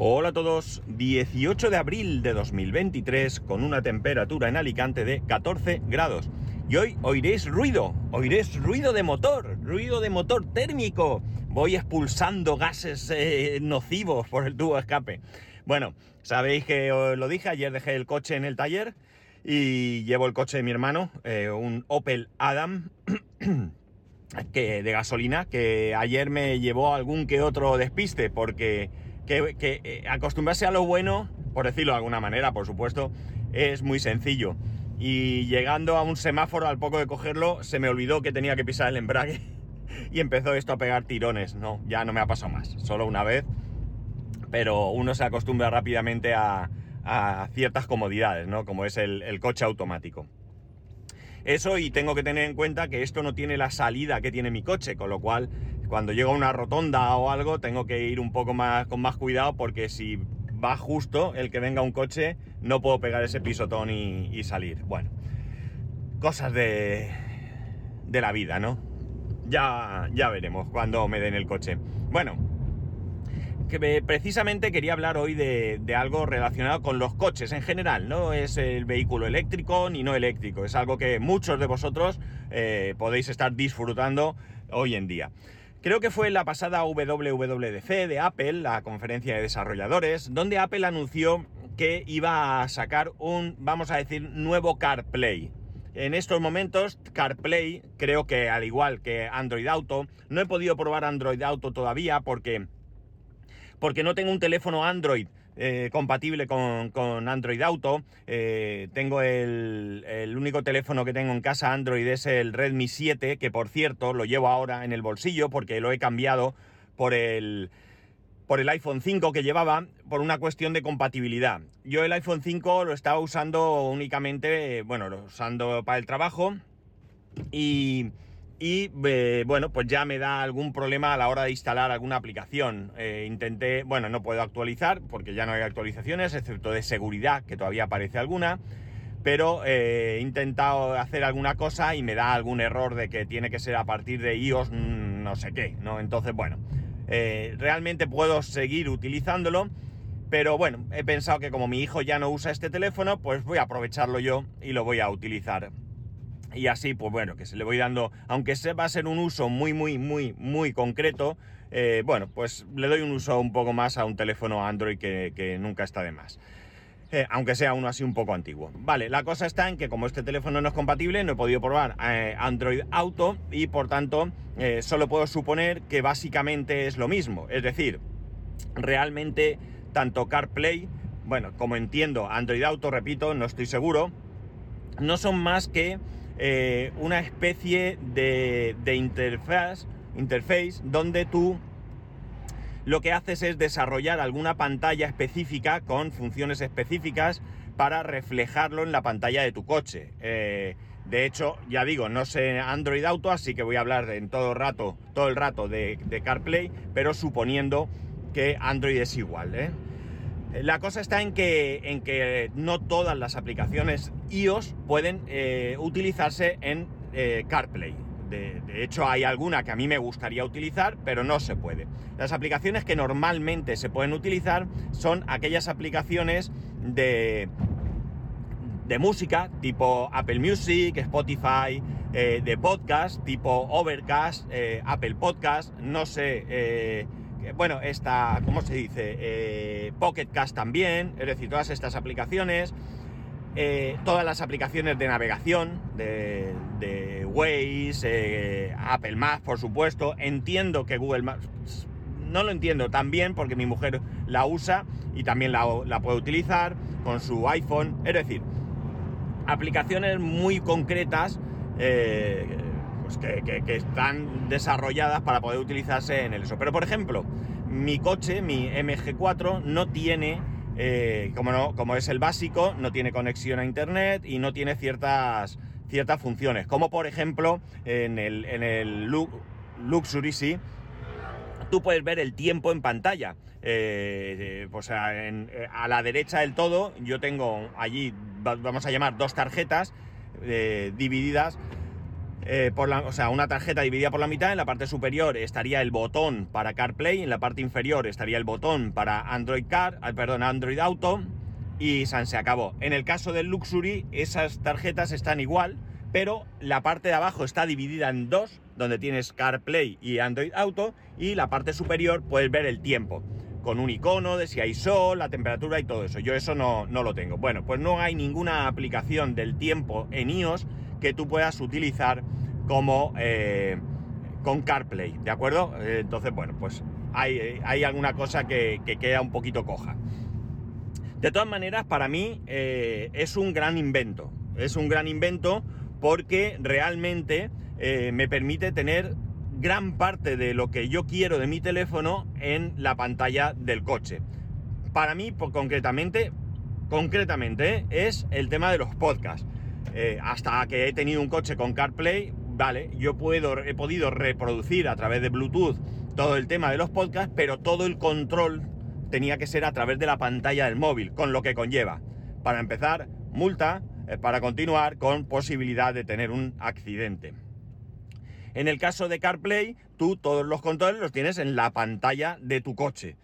Hola a todos, 18 de abril de 2023 con una temperatura en Alicante de 14 grados. Y hoy oiréis ruido, oiréis ruido de motor, ruido de motor térmico. Voy expulsando gases eh, nocivos por el tubo escape. Bueno, sabéis que os lo dije, ayer dejé el coche en el taller y llevo el coche de mi hermano, eh, un Opel Adam. que de gasolina, que ayer me llevó algún que otro despiste, porque que, eh, acostumbrarse a lo bueno, por decirlo de alguna manera, por supuesto, es muy sencillo. Y llegando a un semáforo, al poco de cogerlo, se me olvidó que tenía que pisar el embrague y empezó esto a pegar tirones. No, ya no me ha pasado más, solo una vez. Pero uno se acostumbra rápidamente a, ciertas comodidades, ¿no? Como es el coche automático. Eso y tengo que tener en cuenta que esto no tiene la salida que tiene mi coche, con lo cual cuando llego a una rotonda o algo tengo que ir un poco más con más cuidado porque si va justo el que venga un coche no puedo pegar ese pisotón y, salir. Bueno, cosas de, de la vida, ¿no? Ya, ya veremos cuando me den el coche. Bueno, que precisamente quería hablar hoy de, algo relacionado con los coches en general. No es el vehículo eléctrico ni no eléctrico. Es algo que muchos de vosotros eh, podéis estar disfrutando hoy en día. Creo que fue la pasada WWDC de Apple, la conferencia de desarrolladores, donde Apple anunció que iba a sacar un, vamos a decir, nuevo CarPlay. En estos momentos, CarPlay, creo que al igual que Android Auto, no he podido probar Android Auto todavía porque porque no tengo un teléfono Android eh, compatible con, Android Auto. Eh, tengo el, el, único teléfono que tengo en casa Android es el Redmi 7, que por cierto lo llevo ahora en el bolsillo porque lo he cambiado por el, por el iPhone 5 que llevaba por una cuestión de compatibilidad. Yo el iPhone 5 lo estaba usando únicamente, bueno, lo usando para el trabajo y y eh, bueno, pues ya me da algún problema a la hora de instalar alguna aplicación. Eh, intenté, bueno, no puedo actualizar porque ya no hay actualizaciones, excepto de seguridad, que todavía aparece alguna, pero eh, he intentado hacer alguna cosa y me da algún error de que tiene que ser a partir de iOS mm, no sé qué, ¿no? Entonces, bueno, realmente puedo seguir utilizándolo. Pero bueno, he pensado que como mi hijo ya no usa este teléfono, pues voy a aprovecharlo yo y lo voy a utilizar. Y así, pues bueno, que se le voy dando, aunque se va a ser un uso muy, muy, muy, muy concreto, eh, bueno, pues le doy un uso un poco más a un teléfono Android que, nunca está de más. Eh, aunque sea uno así un poco antiguo. Vale, la cosa está en que como este teléfono no es compatible, no he podido probar eh, Android Auto y por tanto solo puedo suponer que básicamente es lo mismo. Es decir, realmente tanto CarPlay, bueno, como entiendo Android Auto, repito, no estoy seguro, no son más que eh, una especie de, interfaz, interface donde tú lo que haces es desarrollar alguna pantalla específica con funciones específicas para reflejarlo en la pantalla de tu coche. Eh, de hecho, ya digo, no sé Android Auto, así que voy a hablar en todo, rato, todo el rato de, de CarPlay, pero suponiendo que Android es igual. ¿eh? La cosa está en que, en que no todas las aplicaciones iOS pueden eh, utilizarse en eh, CarPlay. De, hecho, hay alguna que a mí me gustaría utilizar, pero no se puede. Las aplicaciones que normalmente se pueden utilizar son aquellas aplicaciones de, de música, tipo Apple Music, Spotify, eh, de podcast, tipo Overcast, Apple Podcast, no sé bueno, esta, ¿cómo se dice? Eh, Pocket Cast también, es decir, todas estas aplicaciones, eh, todas las aplicaciones de navegación, de, de Waze, eh, Apple Maps, por supuesto. Entiendo que Google Maps, no lo entiendo también porque mi mujer la usa y también la puede utilizar con su iPhone. Es decir, aplicaciones muy concretas pues que, están desarrolladas para poder utilizarse en el eso. Pero por ejemplo, mi coche, mi MG4, no tiene, eh, como, no, como es el básico, no tiene conexión a internet y no tiene ciertas, ciertas funciones. Como por ejemplo, en el, en el Luxury sí, tú puedes ver el tiempo en pantalla. Eh, pues a, a, la derecha del todo, yo tengo allí, vamos a llamar dos tarjetas eh, divididas eh, por la, o sea, una tarjeta dividida por la mitad, en la parte superior estaría el botón para CarPlay, en la parte inferior estaría el botón para Android Car, ah, perdón, Android Auto y se acabó. En el caso del Luxury, esas tarjetas están igual, pero la parte de abajo está dividida en dos, donde tienes CarPlay y Android Auto, y la parte superior puedes ver el tiempo, con un icono de si hay sol, la temperatura y todo eso. Yo eso no, no lo tengo. Bueno, pues no hay ninguna aplicación del tiempo en iOS que tú puedas utilizar como eh, con CarPlay, ¿de acuerdo? Eh, entonces, bueno, pues hay, alguna cosa que, queda un poquito coja. De todas maneras, para mí eh, es un gran invento. Es un gran invento porque realmente me permite tener gran parte de lo que yo quiero de mi teléfono en la pantalla del coche. Para mí, pues, concretamente, concretamente, es el tema de los podcasts. Hasta que he tenido un coche con CarPlay, vale, yo puedo, he podido reproducir a través de Bluetooth todo el tema de los podcasts, pero todo el control tenía que ser a través de la pantalla del móvil, con lo que conlleva. Para empezar, multa, eh, para continuar, con posibilidad de tener un accidente. En el caso de CarPlay, tú todos los controles los tienes en la pantalla de tu coche.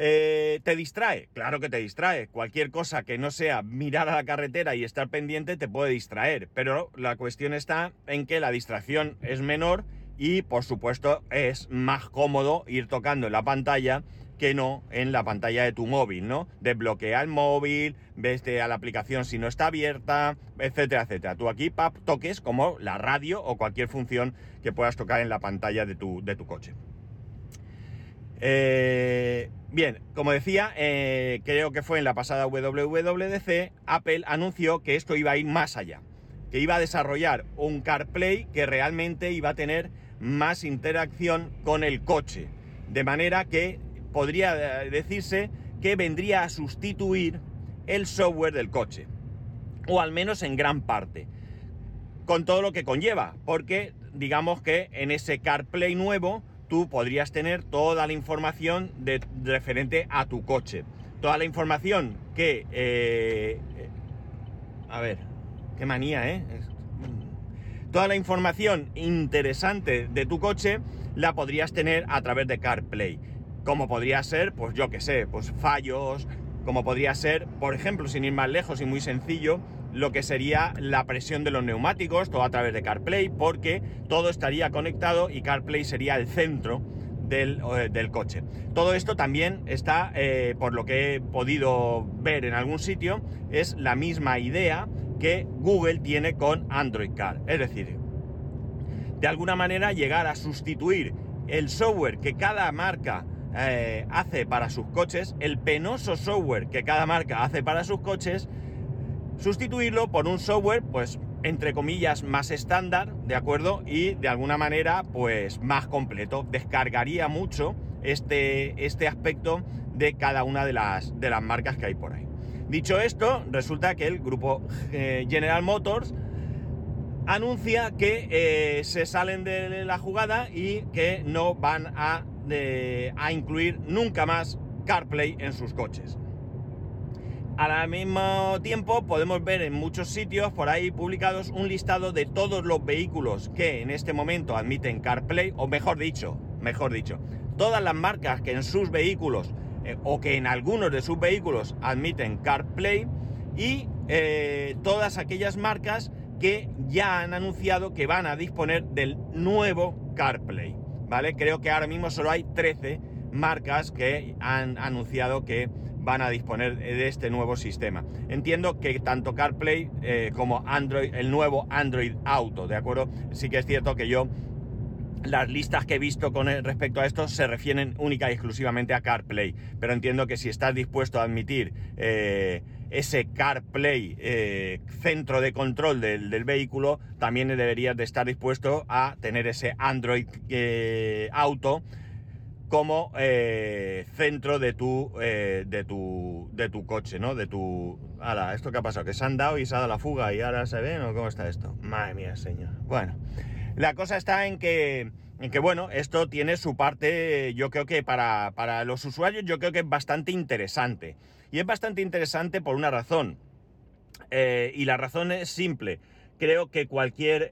Eh, ¿Te distrae? Claro que te distrae. Cualquier cosa que no sea mirar a la carretera y estar pendiente te puede distraer. Pero la cuestión está en que la distracción es menor y por supuesto es más cómodo ir tocando en la pantalla que no en la pantalla de tu móvil, ¿no? Desbloquea el móvil, ves a la aplicación si no está abierta, etcétera, etcétera. Tú aquí toques como la radio o cualquier función que puedas tocar en la pantalla de tu, de tu coche. Eh, bien, como decía, eh, creo que fue en la pasada WWDC, Apple anunció que esto iba a ir más allá, que iba a desarrollar un CarPlay que realmente iba a tener más interacción con el coche, de manera que podría eh, decirse que vendría a sustituir el software del coche, o al menos en gran parte, con todo lo que conlleva, porque digamos que en ese CarPlay nuevo, tú podrías tener toda la información de, referente a tu coche. Toda la información que... Eh, a ver, qué manía, ¿eh? Toda la información interesante de tu coche la podrías tener a través de CarPlay. Como podría ser, pues yo qué sé, pues fallos, como podría ser, por ejemplo, sin ir más lejos y muy sencillo, lo que sería la presión de los neumáticos, todo a través de CarPlay, porque todo estaría conectado y CarPlay sería el centro del, eh, coche. Todo esto también está, eh, por lo que he podido ver en algún sitio, es la misma idea que Google tiene con Android Car. Es decir, de alguna manera llegar a sustituir el software que cada marca eh, hace para sus coches, el penoso software que cada marca hace para sus coches, sustituirlo por un software, pues, entre comillas, más estándar, ¿de acuerdo? Y de alguna manera, pues, más completo. Descargaría mucho este, este aspecto de cada una de las, de las marcas que hay por ahí. Dicho esto, resulta que el grupo eh, General Motors anuncia que eh, se salen de la jugada y que no van a, a incluir nunca más CarPlay en sus coches. Al mismo tiempo podemos ver en muchos sitios por ahí publicados un listado de todos los vehículos que en este momento admiten CarPlay, o mejor dicho, mejor dicho, todas las marcas que en sus vehículos eh, o que en algunos de sus vehículos admiten CarPlay y eh, todas aquellas marcas que ya han anunciado que van a disponer del nuevo CarPlay, ¿vale? Creo que ahora mismo solo hay 13 marcas que han anunciado que van a disponer de este nuevo sistema. Entiendo que tanto CarPlay eh, como Android, el nuevo Android Auto, ¿de acuerdo? Sí que es cierto que yo las listas que he visto con respecto a esto se refieren única y exclusivamente a CarPlay, pero entiendo que si estás dispuesto a admitir eh, ese CarPlay eh, centro de control del, vehículo, también deberías de estar dispuesto a tener ese Android Auto como eh, centro de tu, eh, de, tu, de tu coche, ¿no? De tu... Ahora, ¿esto qué ha pasado? ¿Que se han dado y se ha dado la fuga y ahora se ven o cómo está esto? Madre mía, señor. Bueno, la cosa está en que, en que bueno, esto tiene su parte, yo creo que para, para los usuarios yo creo que es bastante interesante. Y es bastante interesante por una razón. Eh, y la razón es simple creo que cualquier,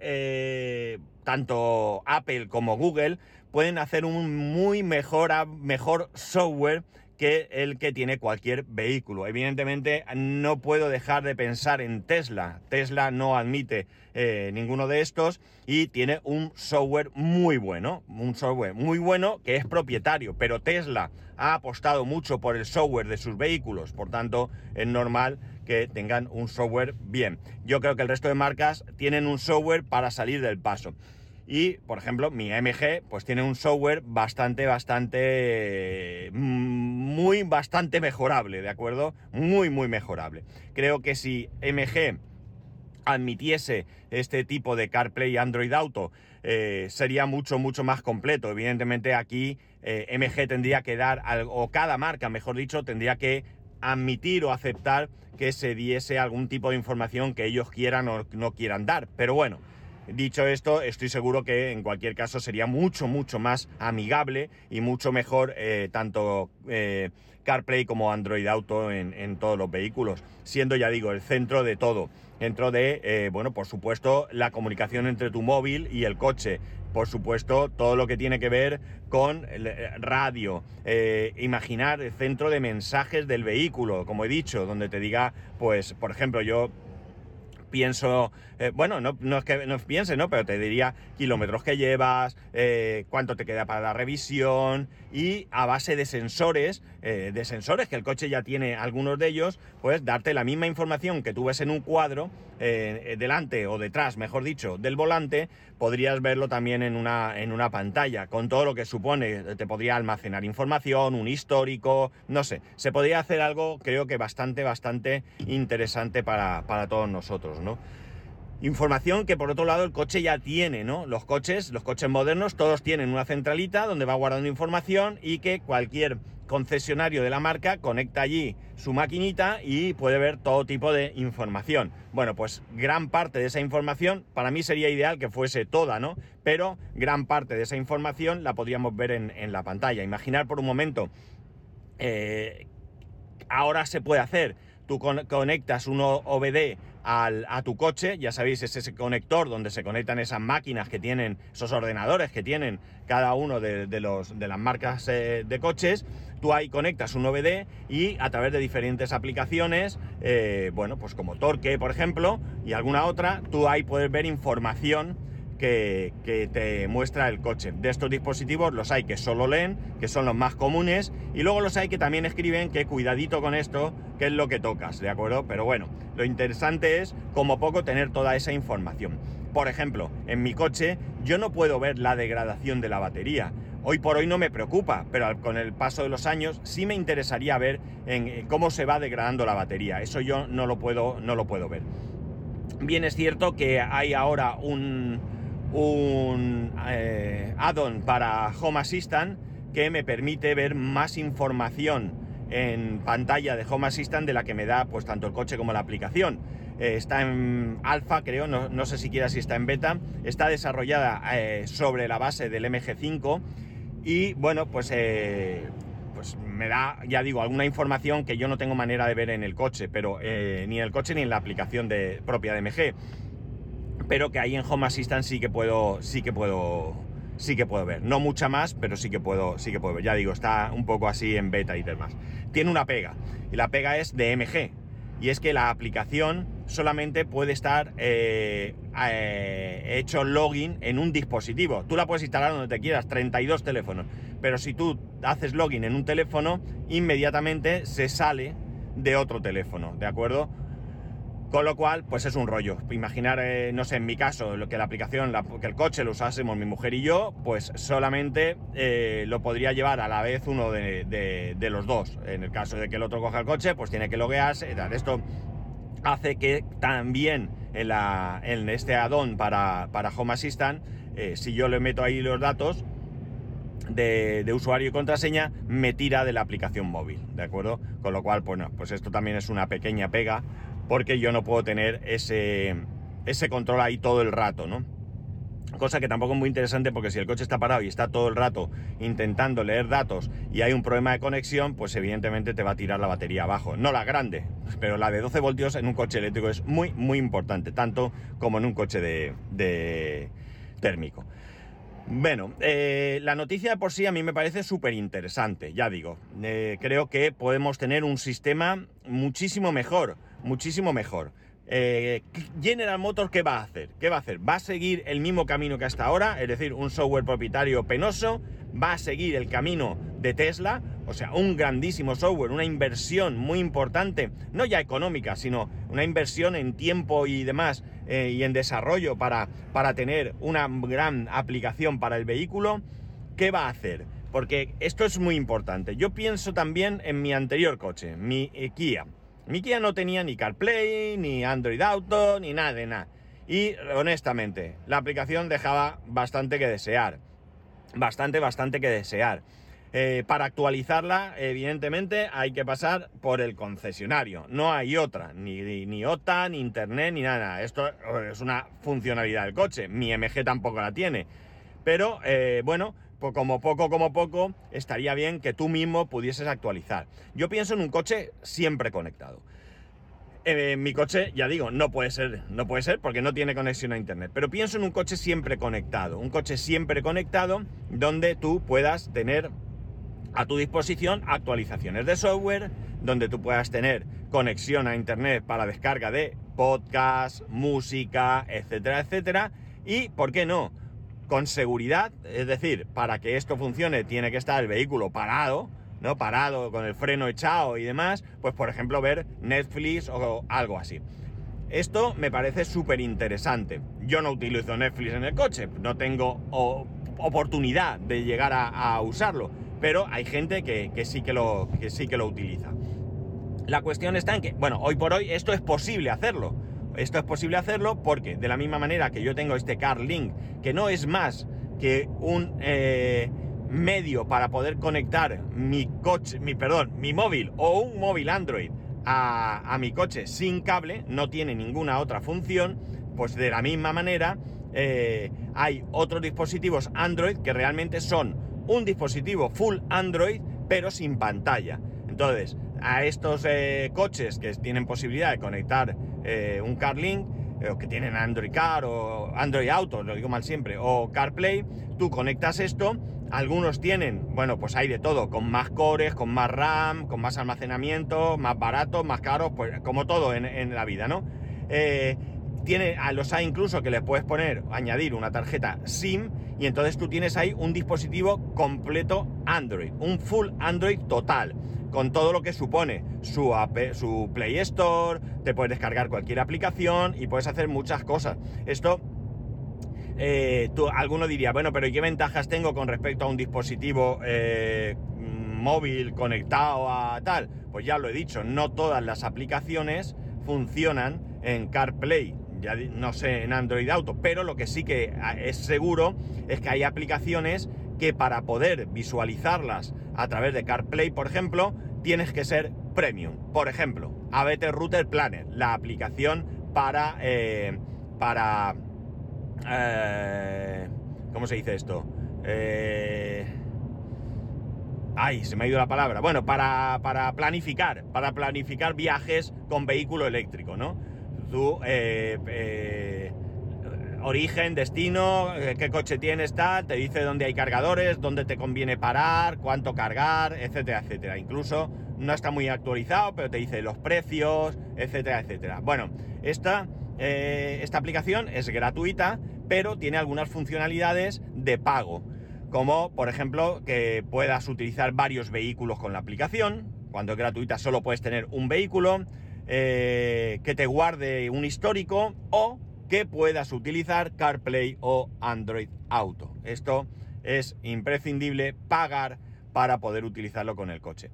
tanto Apple como Google, pueden hacer un muy mejor, mejor software que el que tiene cualquier vehículo. Evidentemente no puedo dejar de pensar en Tesla. Tesla no admite eh, ninguno de estos y tiene un software muy bueno, un software muy bueno que es propietario, pero Tesla ha apostado mucho por el software de sus vehículos, por tanto es normal que tengan un software bien. Yo creo que el resto de marcas tienen un software para salir del paso. Y, por ejemplo, mi MG, pues tiene un software bastante, bastante, mm, muy, bastante mejorable, ¿de acuerdo? Muy, muy mejorable. Creo que si MG admitiese este tipo de CarPlay Android Auto, eh, sería mucho, mucho más completo. Evidentemente aquí eh, MG tendría que dar, o cada marca, mejor dicho, tendría que admitir o aceptar que se diese algún tipo de información que ellos quieran o no quieran dar. Pero bueno, Dicho esto, estoy seguro que en cualquier caso sería mucho, mucho más amigable y mucho mejor eh, tanto eh, CarPlay como Android Auto en, todos los vehículos, siendo, ya digo, el centro de todo. Dentro de, eh, bueno, por supuesto, la comunicación entre tu móvil y el coche. Por supuesto, todo lo que tiene que ver con radio. imaginar el centro de mensajes del vehículo, como he dicho, donde te diga, pues, por ejemplo, yo pienso, eh, bueno, no, es que no piense, ¿no? Pero te diría kilómetros que llevas, eh, cuánto te queda para la revisión y a base de sensores, eh, de sensores que el coche ya tiene algunos de ellos, pues darte la misma información que tú ves en un cuadro, delante o detrás, mejor dicho, del volante, podrías verlo también en una, en una pantalla, con todo lo que supone, te podría almacenar información, un histórico, no sé, se podría hacer algo creo que bastante, bastante interesante para, para todos nosotros, ¿no? Información que por otro lado el coche ya tiene, ¿no? Los coches, los coches modernos, todos tienen una centralita donde va guardando información y que cualquier concesionario de la marca conecta allí su maquinita y puede ver todo tipo de información. Bueno, pues gran parte de esa información, para mí sería ideal que fuese toda, ¿no? Pero gran parte de esa información la podríamos ver en, la pantalla. Imaginar por un momento, eh, ahora se puede hacer, tú conectas un OBD a tu coche, ya sabéis, es ese conector donde se conectan esas máquinas que tienen, esos ordenadores que tienen cada uno de, los, de las marcas eh, de coches, tú ahí conectas un OBD y a través de diferentes aplicaciones, eh, bueno, pues como Torque, por ejemplo, y alguna otra, tú ahí puedes ver información que, te muestra el coche. De estos dispositivos los hay que solo leen, que son los más comunes, y luego los hay que también escriben que cuidadito con esto, que es lo que tocas, ¿de acuerdo? Pero bueno, lo interesante es como poco tener toda esa información. Por ejemplo, en mi coche yo no puedo ver la degradación de la batería. Hoy por hoy no me preocupa, pero con el paso de los años sí me interesaría ver en cómo se va degradando la batería. Eso yo no lo puedo, no lo puedo ver. Bien es cierto que hay ahora un, un eh, add-on para Home Assistant que me permite ver más información en pantalla de Home Assistant de la que me da pues tanto el coche como la aplicación. Eh, está en alfa, creo, no, sé siquiera si está en beta. Está desarrollada eh, sobre la base del MG5 y bueno, pues, pues me da, ya digo, alguna información que yo no tengo manera de ver en el coche, pero ni en el coche ni en la aplicación de, propia de MG pero que ahí en Home Assistant sí que puedo, sí que puedo, sí que puedo ver. No mucha más, pero sí que puedo, sí que puedo ver. Ya digo, está un poco así en beta y demás. Tiene una pega, y la pega es de MG, y es que la aplicación solamente puede estar eh, eh, hecho login en un dispositivo. Tú la puedes instalar donde te quieras, 32 teléfonos, pero si tú haces login en un teléfono, inmediatamente se sale de otro teléfono, ¿de acuerdo? Con lo cual, pues es un rollo. Imaginar, eh, no sé, en mi caso, lo que la aplicación, que el coche lo usásemos mi mujer y yo, pues solamente eh, lo podría llevar a la vez uno de, los dos. En el caso de que el otro coja el coche, pues tiene que loguearse. Esto hace que también en, la, en este add-on para, para, Home Assistant, eh, si yo le meto ahí los datos, de, de, usuario y contraseña me tira de la aplicación móvil, ¿de acuerdo? Con lo cual, bueno, pues esto también es una pequeña pega porque yo no puedo tener ese, ese control ahí todo el rato, ¿no? Cosa que tampoco es muy interesante porque si el coche está parado y está todo el rato intentando leer datos y hay un problema de conexión, pues evidentemente te va a tirar la batería abajo. No la grande, pero la de 12 voltios en un coche eléctrico es muy, muy importante, tanto como en un coche de, térmico. Bueno, eh, la noticia de por sí a mí me parece súper interesante, ya digo. Eh, creo que podemos tener un sistema muchísimo mejor, muchísimo mejor. Eh, General Motors, ¿qué va a hacer? ¿Qué va a hacer? ¿Va a seguir el mismo camino que hasta ahora? Es decir, un software propietario penoso. ¿Va a seguir el camino de Tesla? O sea, un grandísimo software, una inversión muy importante, no ya económica, sino una inversión en tiempo y demás eh, y en desarrollo para, para tener una gran aplicación para el vehículo. ¿Qué va a hacer? Porque esto es muy importante. Yo pienso también en mi anterior coche, mi Kia. Mi Kia no tenía ni CarPlay, ni Android Auto, ni nada de nada. Y honestamente, la aplicación dejaba bastante que desear. Bastante, bastante que desear. Eh, para actualizarla, evidentemente, hay que pasar por el concesionario. No hay otra, ni, ni ni Internet, ni nada. Esto es una funcionalidad del coche. Mi MG tampoco la tiene. Pero, eh, bueno, como poco, como poco, estaría bien que tú mismo pudieses actualizar. Yo pienso en un coche siempre conectado. Eh, mi coche, ya digo, no puede ser, no puede ser porque no tiene conexión a internet. Pero pienso en un coche siempre conectado, un coche siempre conectado donde tú puedas tener a tu disposición actualizaciones de software, donde tú puedas tener conexión a internet para descarga de podcast, música, etcétera, etcétera. Y, ¿por qué no? Con seguridad, es decir, para que esto funcione tiene que estar el vehículo parado, ¿no? Parado, con el freno echado y demás, pues por ejemplo ver Netflix o algo así. Esto me parece súper interesante. Yo no utilizo Netflix en el coche, no tengo oportunidad de llegar a, usarlo, pero hay gente que, sí que, lo, que sí que lo utiliza. La cuestión está en que, bueno, hoy por hoy esto es posible hacerlo. Esto es posible hacerlo porque de la misma manera que yo tengo este CarLink, que no es más que un eh, medio para poder conectar mi coche, mi perdón, mi móvil o un móvil Android a, mi coche sin cable, no tiene ninguna otra función, pues de la misma manera eh, hay otros dispositivos Android que realmente son un dispositivo full Android pero sin pantalla. Entonces, a estos eh, coches que tienen posibilidad de conectar eh, un CarLink, eh, que tienen Android Car o Android Auto, lo digo mal siempre, o CarPlay, tú conectas esto, algunos tienen, bueno, pues hay de todo, con más cores, con más RAM, con más almacenamiento, más baratos, más caros, pues como todo en, la vida, ¿no? tiene, a los hay incluso que le puedes poner, añadir una tarjeta SIM y entonces tú tienes ahí un dispositivo completo Android, un full Android total con todo lo que supone su, su Play Store, te puedes descargar cualquier aplicación y puedes hacer muchas cosas. Esto, eh, tú, alguno diría, bueno, pero ¿y qué ventajas tengo con respecto a un dispositivo eh, móvil conectado a tal? Pues ya lo he dicho, no todas las aplicaciones funcionan en CarPlay, ya no sé en Android Auto, pero lo que sí que ah, es seguro es que hay aplicaciones que para poder visualizarlas a través de CarPlay, por ejemplo, tienes que ser premium. Por ejemplo, ABT Router Planner, la aplicación para... Eh, para... Eh, ¿Cómo se dice esto? Eh, ay, se me ha ido la palabra. Bueno, para, para planificar, para planificar viajes con vehículo eléctrico, ¿no? Tú origen, destino, eh, qué coche tienes, tal, te dice dónde hay cargadores, dónde te conviene parar, cuánto cargar, etcétera, etcétera. Incluso no está muy actualizado, pero te dice los precios, etcétera, etcétera. Bueno, esta, eh, esta aplicación es gratuita, pero tiene algunas funcionalidades de pago, como por ejemplo que puedas utilizar varios vehículos con la aplicación. Cuando es gratuita solo puedes tener un vehículo, eh, que te guarde un histórico o que puedas utilizar CarPlay o Android Auto. Esto es imprescindible pagar para poder utilizarlo con el coche.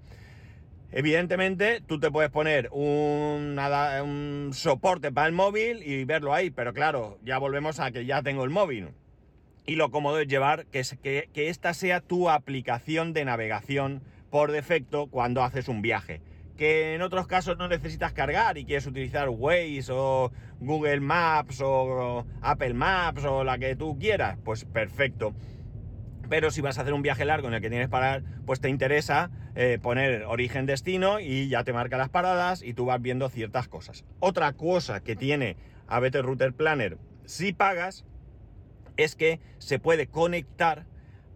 Evidentemente, tú te puedes poner un, soporte para el móvil y verlo ahí, pero claro, ya volvemos a que ya tengo el móvil. Y lo cómodo es llevar que, que esta sea tu aplicación de navegación por defecto cuando haces un viaje que en otros casos no necesitas cargar y quieres utilizar Waze o Google Maps o Apple Maps o la que tú quieras, pues perfecto. Pero si vas a hacer un viaje largo en el que tienes parar, pues te interesa eh, poner origen-destino y ya te marca las paradas y tú vas viendo ciertas cosas. Otra cosa que tiene ABT Router Planner si pagas es que se puede conectar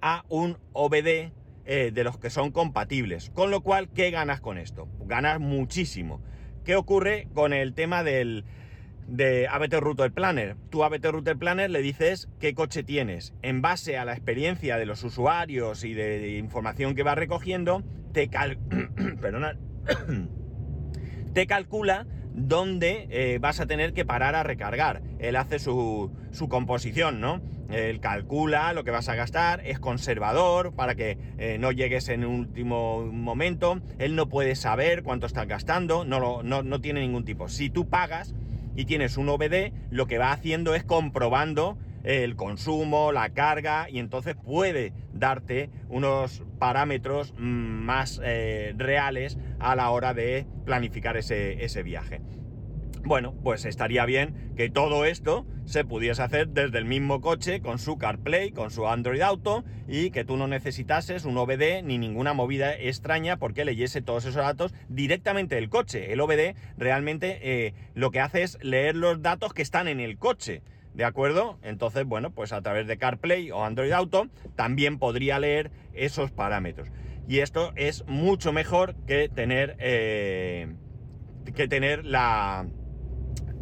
a un OBD eh, de los que son compatibles. Con lo cual, ¿qué ganas con esto? Ganas muchísimo. ¿Qué ocurre con el tema del de ABT Router Planner? Tú ABT Router Planner le dices qué coche tienes. En base a la experiencia de los usuarios y de, información que va recogiendo, te, te calcula dónde eh, vas a tener que parar a recargar. Él hace su, su composición, ¿no? Él calcula lo que vas a gastar, es conservador para que eh, no llegues en último momento. Él no puede saber cuánto estás gastando, no, no, tiene ningún tipo. Si tú pagas y tienes un OBD, lo que va haciendo es comprobando el consumo, la carga, y entonces puede darte unos parámetros mm, más eh, reales a la hora de planificar ese, ese viaje. Bueno, pues estaría bien que todo esto se pudiese hacer desde el mismo coche con su CarPlay, con su Android Auto y que tú no necesitases un OBD ni ninguna movida extraña porque leyese todos esos datos directamente del coche. El OBD realmente eh, lo que hace es leer los datos que están en el coche. ¿De acuerdo? Entonces, bueno, pues a través de CarPlay o Android Auto también podría leer esos parámetros. Y esto es mucho mejor que tener, eh, que tener la,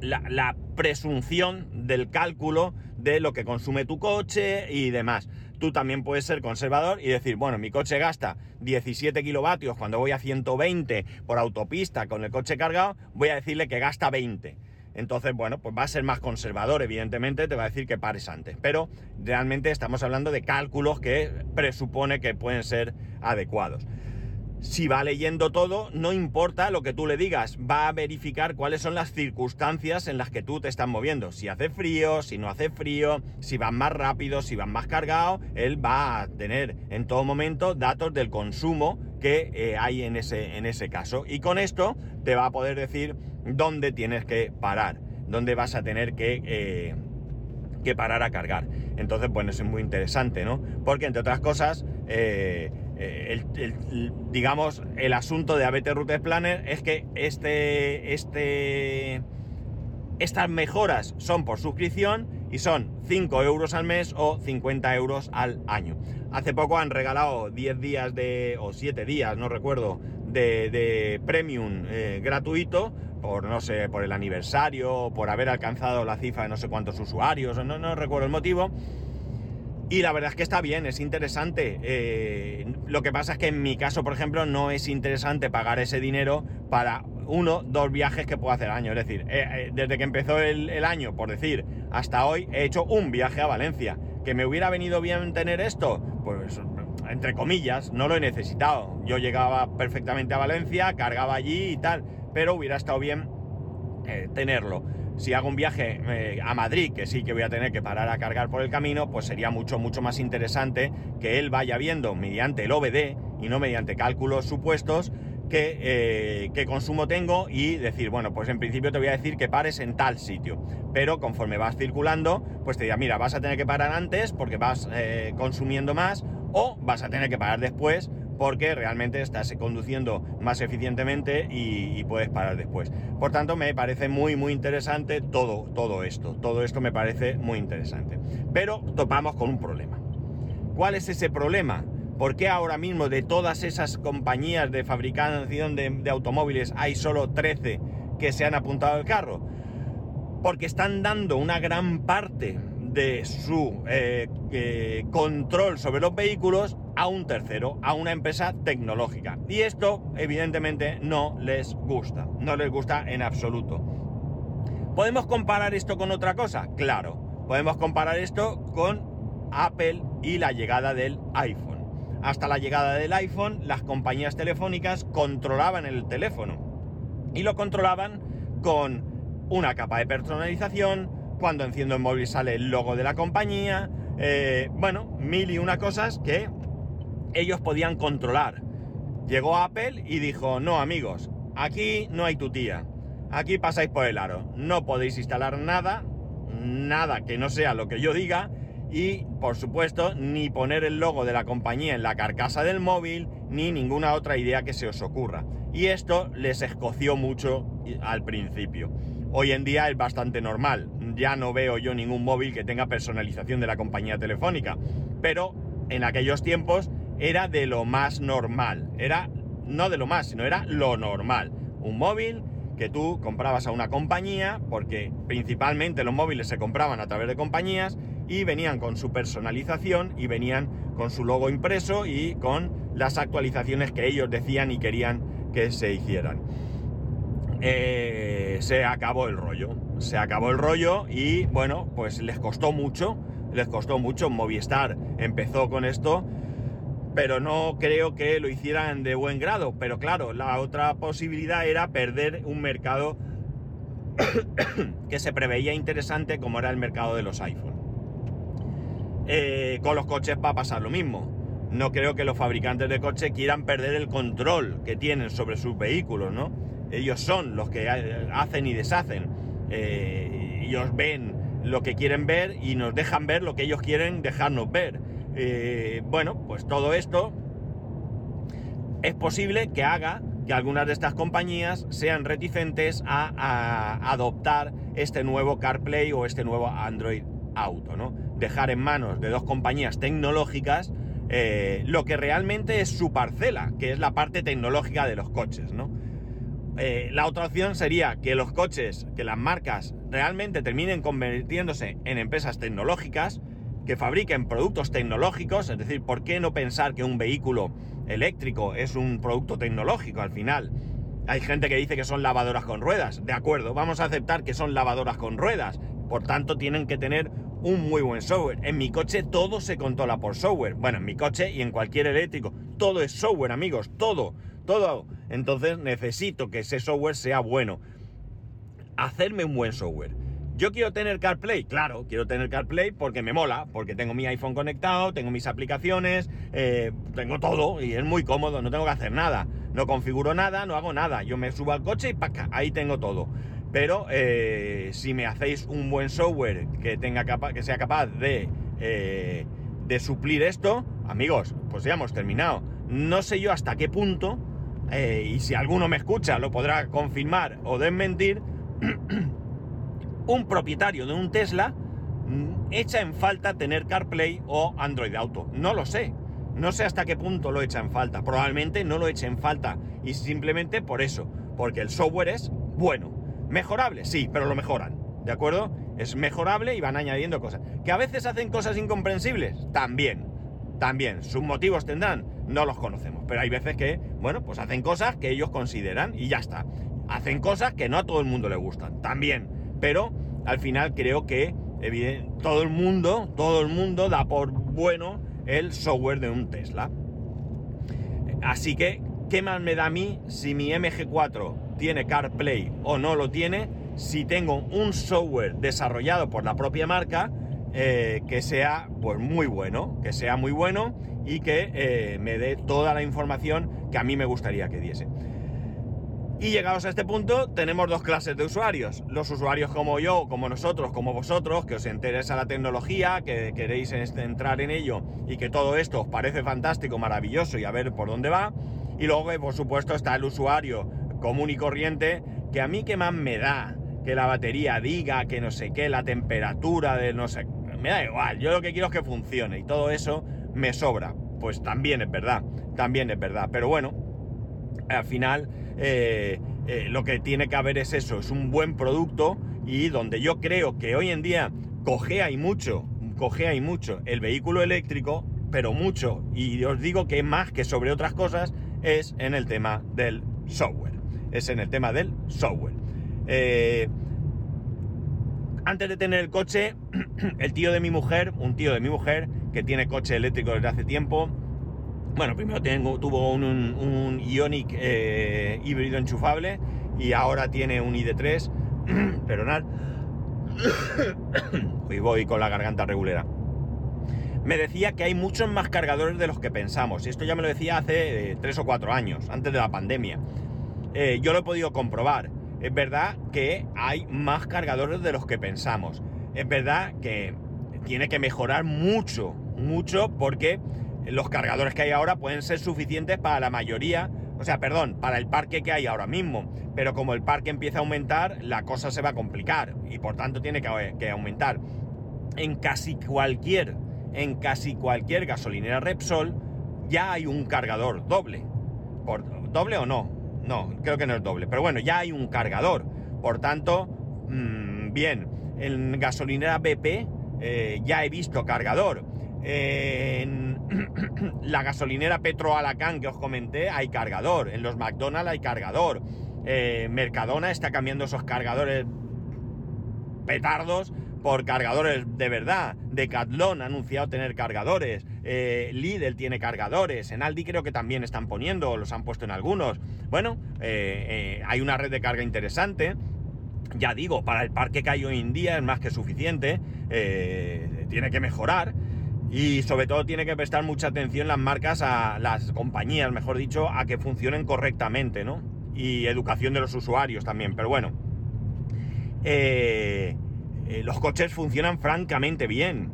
la, presunción del cálculo de lo que consume tu coche y demás. Tú también puedes ser conservador y decir, bueno, mi coche gasta 17 kilovatios cuando voy a 120 por autopista con el coche cargado, voy a decirle que gasta 20. Entonces, bueno, pues va a ser más conservador, evidentemente, te va a decir que pares antes. Pero realmente estamos hablando de cálculos que presupone que pueden ser adecuados si va leyendo todo, no importa lo que tú le digas, va a verificar cuáles son las circunstancias en las que tú te estás moviendo. Si hace frío, si no hace frío, si van más rápido, si van más cargado, él va a tener en todo momento datos del consumo que eh, hay en ese, en ese caso. Y con esto te va a poder decir dónde tienes que parar, dónde vas a tener que... Eh, que parar a cargar. Entonces, bueno, eso es muy interesante, ¿no? Porque, entre otras cosas, eh, el, digamos, el asunto de ABT Route Planner es que este, este, estas mejoras son por suscripción y son 5 euros al mes o 50 euros al año. Hace poco han regalado 10 días de, o 7 días, no recuerdo, de, premium eh, gratuito por, no sé, por el aniversario, por haber alcanzado la cifra de no sé cuántos usuarios, no, no recuerdo el motivo. Y la verdad es que está bien, es interesante. Eh, lo que pasa es que en mi caso, por ejemplo, no es interesante pagar ese dinero para uno, dos viajes que puedo hacer al año. Es decir, eh, eh, desde que empezó el, año, por decir, hasta hoy, he hecho un viaje a Valencia. ¿Que me hubiera venido bien tener esto? Pues, entre comillas, no lo he necesitado. Yo llegaba perfectamente a Valencia, cargaba allí y tal, pero hubiera estado bien tenerlo si hago un viaje eh, a Madrid, que sí que voy a tener que parar a cargar por el camino, pues sería mucho, mucho más interesante que él vaya viendo mediante el OBD y no mediante cálculos supuestos eh, qué consumo tengo y decir, bueno, pues en principio te voy a decir que pares en tal sitio. Pero conforme vas circulando, pues te diga, mira, vas a tener que parar antes porque vas eh, consumiendo más o vas a tener que parar después porque realmente estás conduciendo más eficientemente y, puedes parar después. Por tanto, me parece muy, muy interesante todo, todo esto. Todo esto me parece muy interesante. Pero topamos con un problema. ¿Cuál es ese problema? ¿Por qué ahora mismo de todas esas compañías de fabricación de, automóviles hay solo 13 que se han apuntado al carro? Porque están dando una gran parte de su eh, eh, control sobre los vehículos a un tercero, a una empresa tecnológica. Y esto, evidentemente, no les gusta. No les gusta en absoluto. ¿Podemos comparar esto con otra cosa? Claro. Podemos comparar esto con Apple y la llegada del iPhone. Hasta la llegada del iPhone, las compañías telefónicas controlaban el teléfono. Y lo controlaban con una capa de personalización, cuando enciendo el móvil sale el logo de la compañía, eh, bueno, mil y una cosas que ellos podían controlar. Llegó Apple y dijo, no amigos, aquí no hay tutía. Aquí pasáis por el aro. No podéis instalar nada, nada que no sea lo que yo diga. Y, por supuesto, ni poner el logo de la compañía en la carcasa del móvil, ni ninguna otra idea que se os ocurra. Y esto les escoció mucho al principio. Hoy en día es bastante normal. Ya no veo yo ningún móvil que tenga personalización de la compañía telefónica. Pero en aquellos tiempos era de lo más normal. Era no de lo más, sino era lo normal. Un móvil que tú comprabas a una compañía, porque principalmente los móviles se compraban a través de compañías y venían con su personalización y venían con su logo impreso y con las actualizaciones que ellos decían y querían que se hicieran. Eh, se acabó el rollo, se acabó el rollo y bueno, pues les costó mucho, les costó mucho. Movistar empezó con esto pero no creo que lo hicieran de buen grado. Pero claro, la otra posibilidad era perder un mercado que se preveía interesante como era el mercado de los iPhone. Eh, con los coches va a pasar lo mismo. No creo que los fabricantes de coches quieran perder el control que tienen sobre sus vehículos, ¿no? Ellos son los que hacen y deshacen. Eh, ellos ven lo que quieren ver y nos dejan ver lo que ellos quieren dejarnos ver. Eh, bueno, pues todo esto es posible que haga que algunas de estas compañías sean reticentes a, adoptar este nuevo CarPlay o este nuevo Android Auto, ¿no? Dejar en manos de dos compañías tecnológicas eh, lo que realmente es su parcela, que es la parte tecnológica de los coches, ¿no? Eh, la otra opción sería que los coches, que las marcas realmente terminen convirtiéndose en empresas tecnológicas, que fabriquen productos tecnológicos, es decir, ¿por qué no pensar que un vehículo eléctrico es un producto tecnológico al final? Hay gente que dice que son lavadoras con ruedas, de acuerdo, vamos a aceptar que son lavadoras con ruedas, por tanto tienen que tener un muy buen software. En mi coche todo se controla por software, bueno, en mi coche y en cualquier eléctrico, todo es software amigos, todo, todo. Entonces necesito que ese software sea bueno. Hacerme un buen software yo quiero tener CarPlay, claro, quiero tener CarPlay porque me mola, porque tengo mi iPhone conectado, tengo mis aplicaciones, eh, tengo todo y es muy cómodo, no tengo que hacer nada, no configuro nada, no hago nada, yo me subo al coche y ¡paca! ahí tengo todo. Pero eh, si me hacéis un buen software que, tenga que sea capaz de, eh, de suplir esto, amigos, pues ya hemos terminado. No sé yo hasta qué punto, y si alguno me escucha lo podrá confirmar o desmentir, un propietario de un Tesla mm, echa en falta tener CarPlay o Android Auto. No lo sé. No sé hasta qué punto lo echa en falta. Probablemente no lo eche en falta. Y simplemente por eso. Porque el software es bueno. Mejorable, sí, pero lo mejoran. ¿De acuerdo? Es mejorable y van añadiendo cosas. ¿Que a veces hacen cosas incomprensibles? También. También. Sus motivos tendrán. No los conocemos. Pero hay veces que, bueno, pues hacen cosas que ellos consideran y ya está. Hacen cosas que no a todo el mundo le gustan. También pero al final creo que todo el mundo, todo el mundo da por bueno el software de un Tesla. Así que, ¿qué más me da a mí si mi MG4 tiene CarPlay o no lo tiene? Si tengo un software desarrollado por la propia marca eh, que sea pues muy bueno, que sea muy bueno y que eh, me dé toda la información que a mí me gustaría que diese. Y llegados a este punto, tenemos dos clases de usuarios. Los usuarios como yo, como nosotros, como vosotros, que os interesa la tecnología, que queréis entrar en ello y que todo esto os parece fantástico, maravilloso y a ver por dónde va. Y luego, por supuesto, está el usuario común y corriente, que a mí que más me da que la batería diga, que no sé qué, la temperatura de no sé... Me da igual, yo lo que quiero es que funcione y todo eso me sobra. Pues también es verdad, también es verdad. Pero bueno, al final eh, eh, lo que tiene que haber es eso, es un buen producto y donde yo creo que hoy en día cogea y mucho, cogea y mucho el vehículo eléctrico, pero mucho, y os digo que más que sobre otras cosas, es en el tema del software. Es en el tema del software. Eh, antes de tener el coche, el tío de mi mujer, un tío de mi mujer, que tiene coche eléctrico desde hace tiempo, bueno, primero tuvo un, Ionic eh, híbrido enchufable y ahora tiene un ID3. Perdonad. Hoy voy con la garganta regulera. Me decía que hay muchos más cargadores de los que pensamos. Y esto ya me lo decía hace 3 eh, o 4 años, antes de la pandemia. eh, yo lo he podido comprobar. Es verdad que hay más cargadores de los que pensamos. Es verdad que tiene que mejorar mucho, mucho, porque los cargadores que hay ahora pueden ser suficientes para la mayoría, o sea, perdón, para el parque que hay ahora mismo. Pero como el parque empieza a aumentar, la cosa se va a complicar y por tanto tiene que, que aumentar. En casi cualquier, en casi cualquier gasolinera Repsol ya hay un cargador doble. Por, ¿Doble o no? No, creo que no es doble. Pero bueno, ya hay un cargador. Por tanto, mmm, bien. En gasolinera BP eh, ya he visto cargador. en la gasolinera Petro Alacán que os comenté hay cargador. En los McDonald's hay cargador. Eh, Mercadona está cambiando esos cargadores petardos por cargadores de verdad. Decathlon ha anunciado tener cargadores. Eh, Lidl tiene cargadores. En Aldi creo que también están poniendo, los han puesto en algunos. Bueno, eh, eh, hay una red de carga interesante. Ya digo, para el parque que hay hoy en día es más que suficiente. Tiene que mejorar. Y sobre todo tiene que prestar mucha atención las marcas a las compañías, mejor dicho, a que funcionen correctamente, ¿no? Y educación de los usuarios también. Pero bueno. Eh, eh, los coches funcionan francamente bien.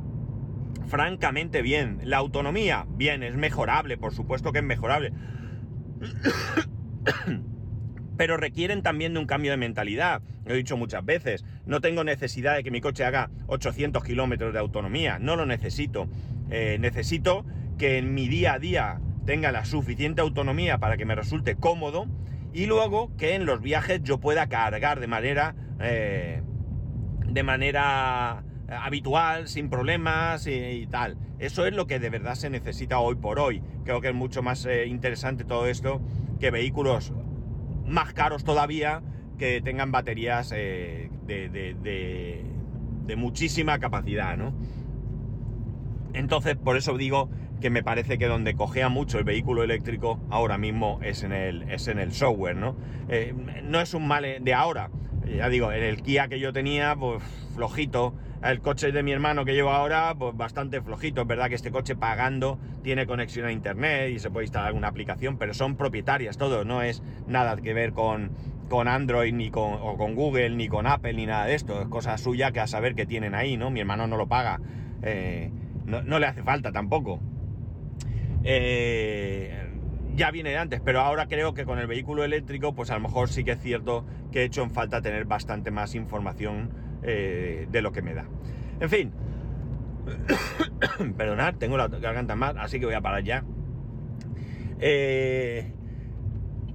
Francamente bien. La autonomía, bien, es mejorable, por supuesto que es mejorable. Pero requieren también de un cambio de mentalidad. Lo he dicho muchas veces. No tengo necesidad de que mi coche haga 800 kilómetros de autonomía. No lo necesito. Eh, necesito que en mi día a día tenga la suficiente autonomía para que me resulte cómodo. Y luego que en los viajes yo pueda cargar de manera eh, de manera eh, habitual, sin problemas y, tal. Eso es lo que de verdad se necesita hoy por hoy. Creo que es mucho más eh, interesante todo esto que vehículos más caros todavía que tengan baterías eh, de, muchísima capacidad, ¿no? Entonces, por eso digo que me parece que donde cogea mucho el vehículo eléctrico ahora mismo es en el, es en el software, ¿no? No es un mal de ahora, ya digo, en el Kia que yo tenía, pues flojito. El coche de mi hermano que llevo ahora, pues bastante flojito. Es verdad que este coche pagando tiene conexión a internet y se puede instalar alguna aplicación, pero son propietarias todo, no es nada que ver con, con Android, ni con, o con Google, ni con Apple, ni nada de esto. Es cosa suya que a saber qué tienen ahí, ¿no? Mi hermano no lo paga. Eh, no, no, le hace falta tampoco. Eh, ya viene de antes, pero ahora creo que con el vehículo eléctrico, pues a lo mejor sí que es cierto que he hecho en falta tener bastante más información eh, de lo que me da. En fin, perdonad, tengo la garganta mal, así que voy a parar ya. Eh,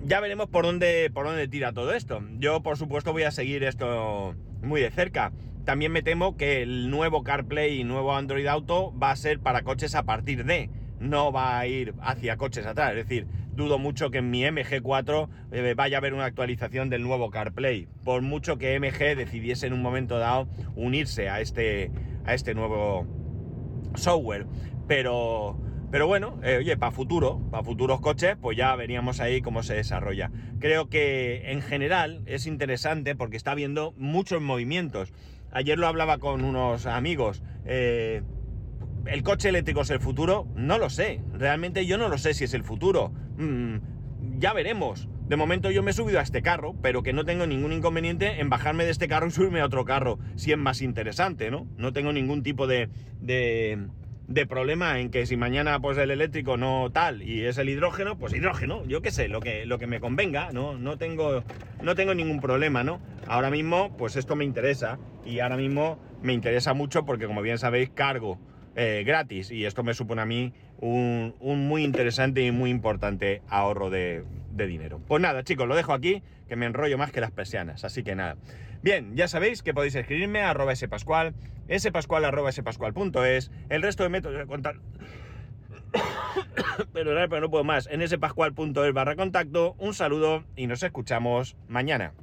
ya veremos por dónde, por dónde tira todo esto. Yo, por supuesto, voy a seguir esto muy de cerca. También me temo que el nuevo CarPlay y nuevo Android Auto va a ser para coches a partir de no va a ir hacia coches atrás. Es decir, dudo mucho que en mi MG4 eh, vaya a haber una actualización del nuevo CarPlay. Por mucho que MG decidiese en un momento dado unirse a este, a este nuevo software. Pero, pero bueno, eh, oye, para futuro, para futuros coches, pues ya veríamos ahí cómo se desarrolla. Creo que en general es interesante porque está habiendo muchos movimientos. Ayer lo hablaba con unos amigos. Eh, ¿El coche eléctrico es el futuro? No lo sé. Realmente yo no lo sé si es el futuro. Mm, ya veremos. De momento yo me he subido a este carro, pero que no tengo ningún inconveniente en bajarme de este carro y subirme a otro carro, si es más interesante, ¿no? No tengo ningún tipo de, de, de problema en que si mañana pues el eléctrico no tal y es el hidrógeno, pues hidrógeno, yo qué sé, lo que, lo que me convenga, ¿no? No tengo, no tengo ningún problema, ¿no? Ahora mismo, pues esto me interesa y ahora mismo me interesa mucho porque como bien sabéis, cargo eh, gratis y esto me supone a mí un, muy interesante y muy importante ahorro de, dinero. Pues nada, chicos, lo dejo aquí, que me enrollo más que las persianas, así que nada. Bien, ya sabéis que podéis escribirme a arroba spascual, spascual arroba el resto de métodos de contacto... Perdonad, pero no puedo más. En spascual.es barra contacto, un saludo y nos escuchamos mañana.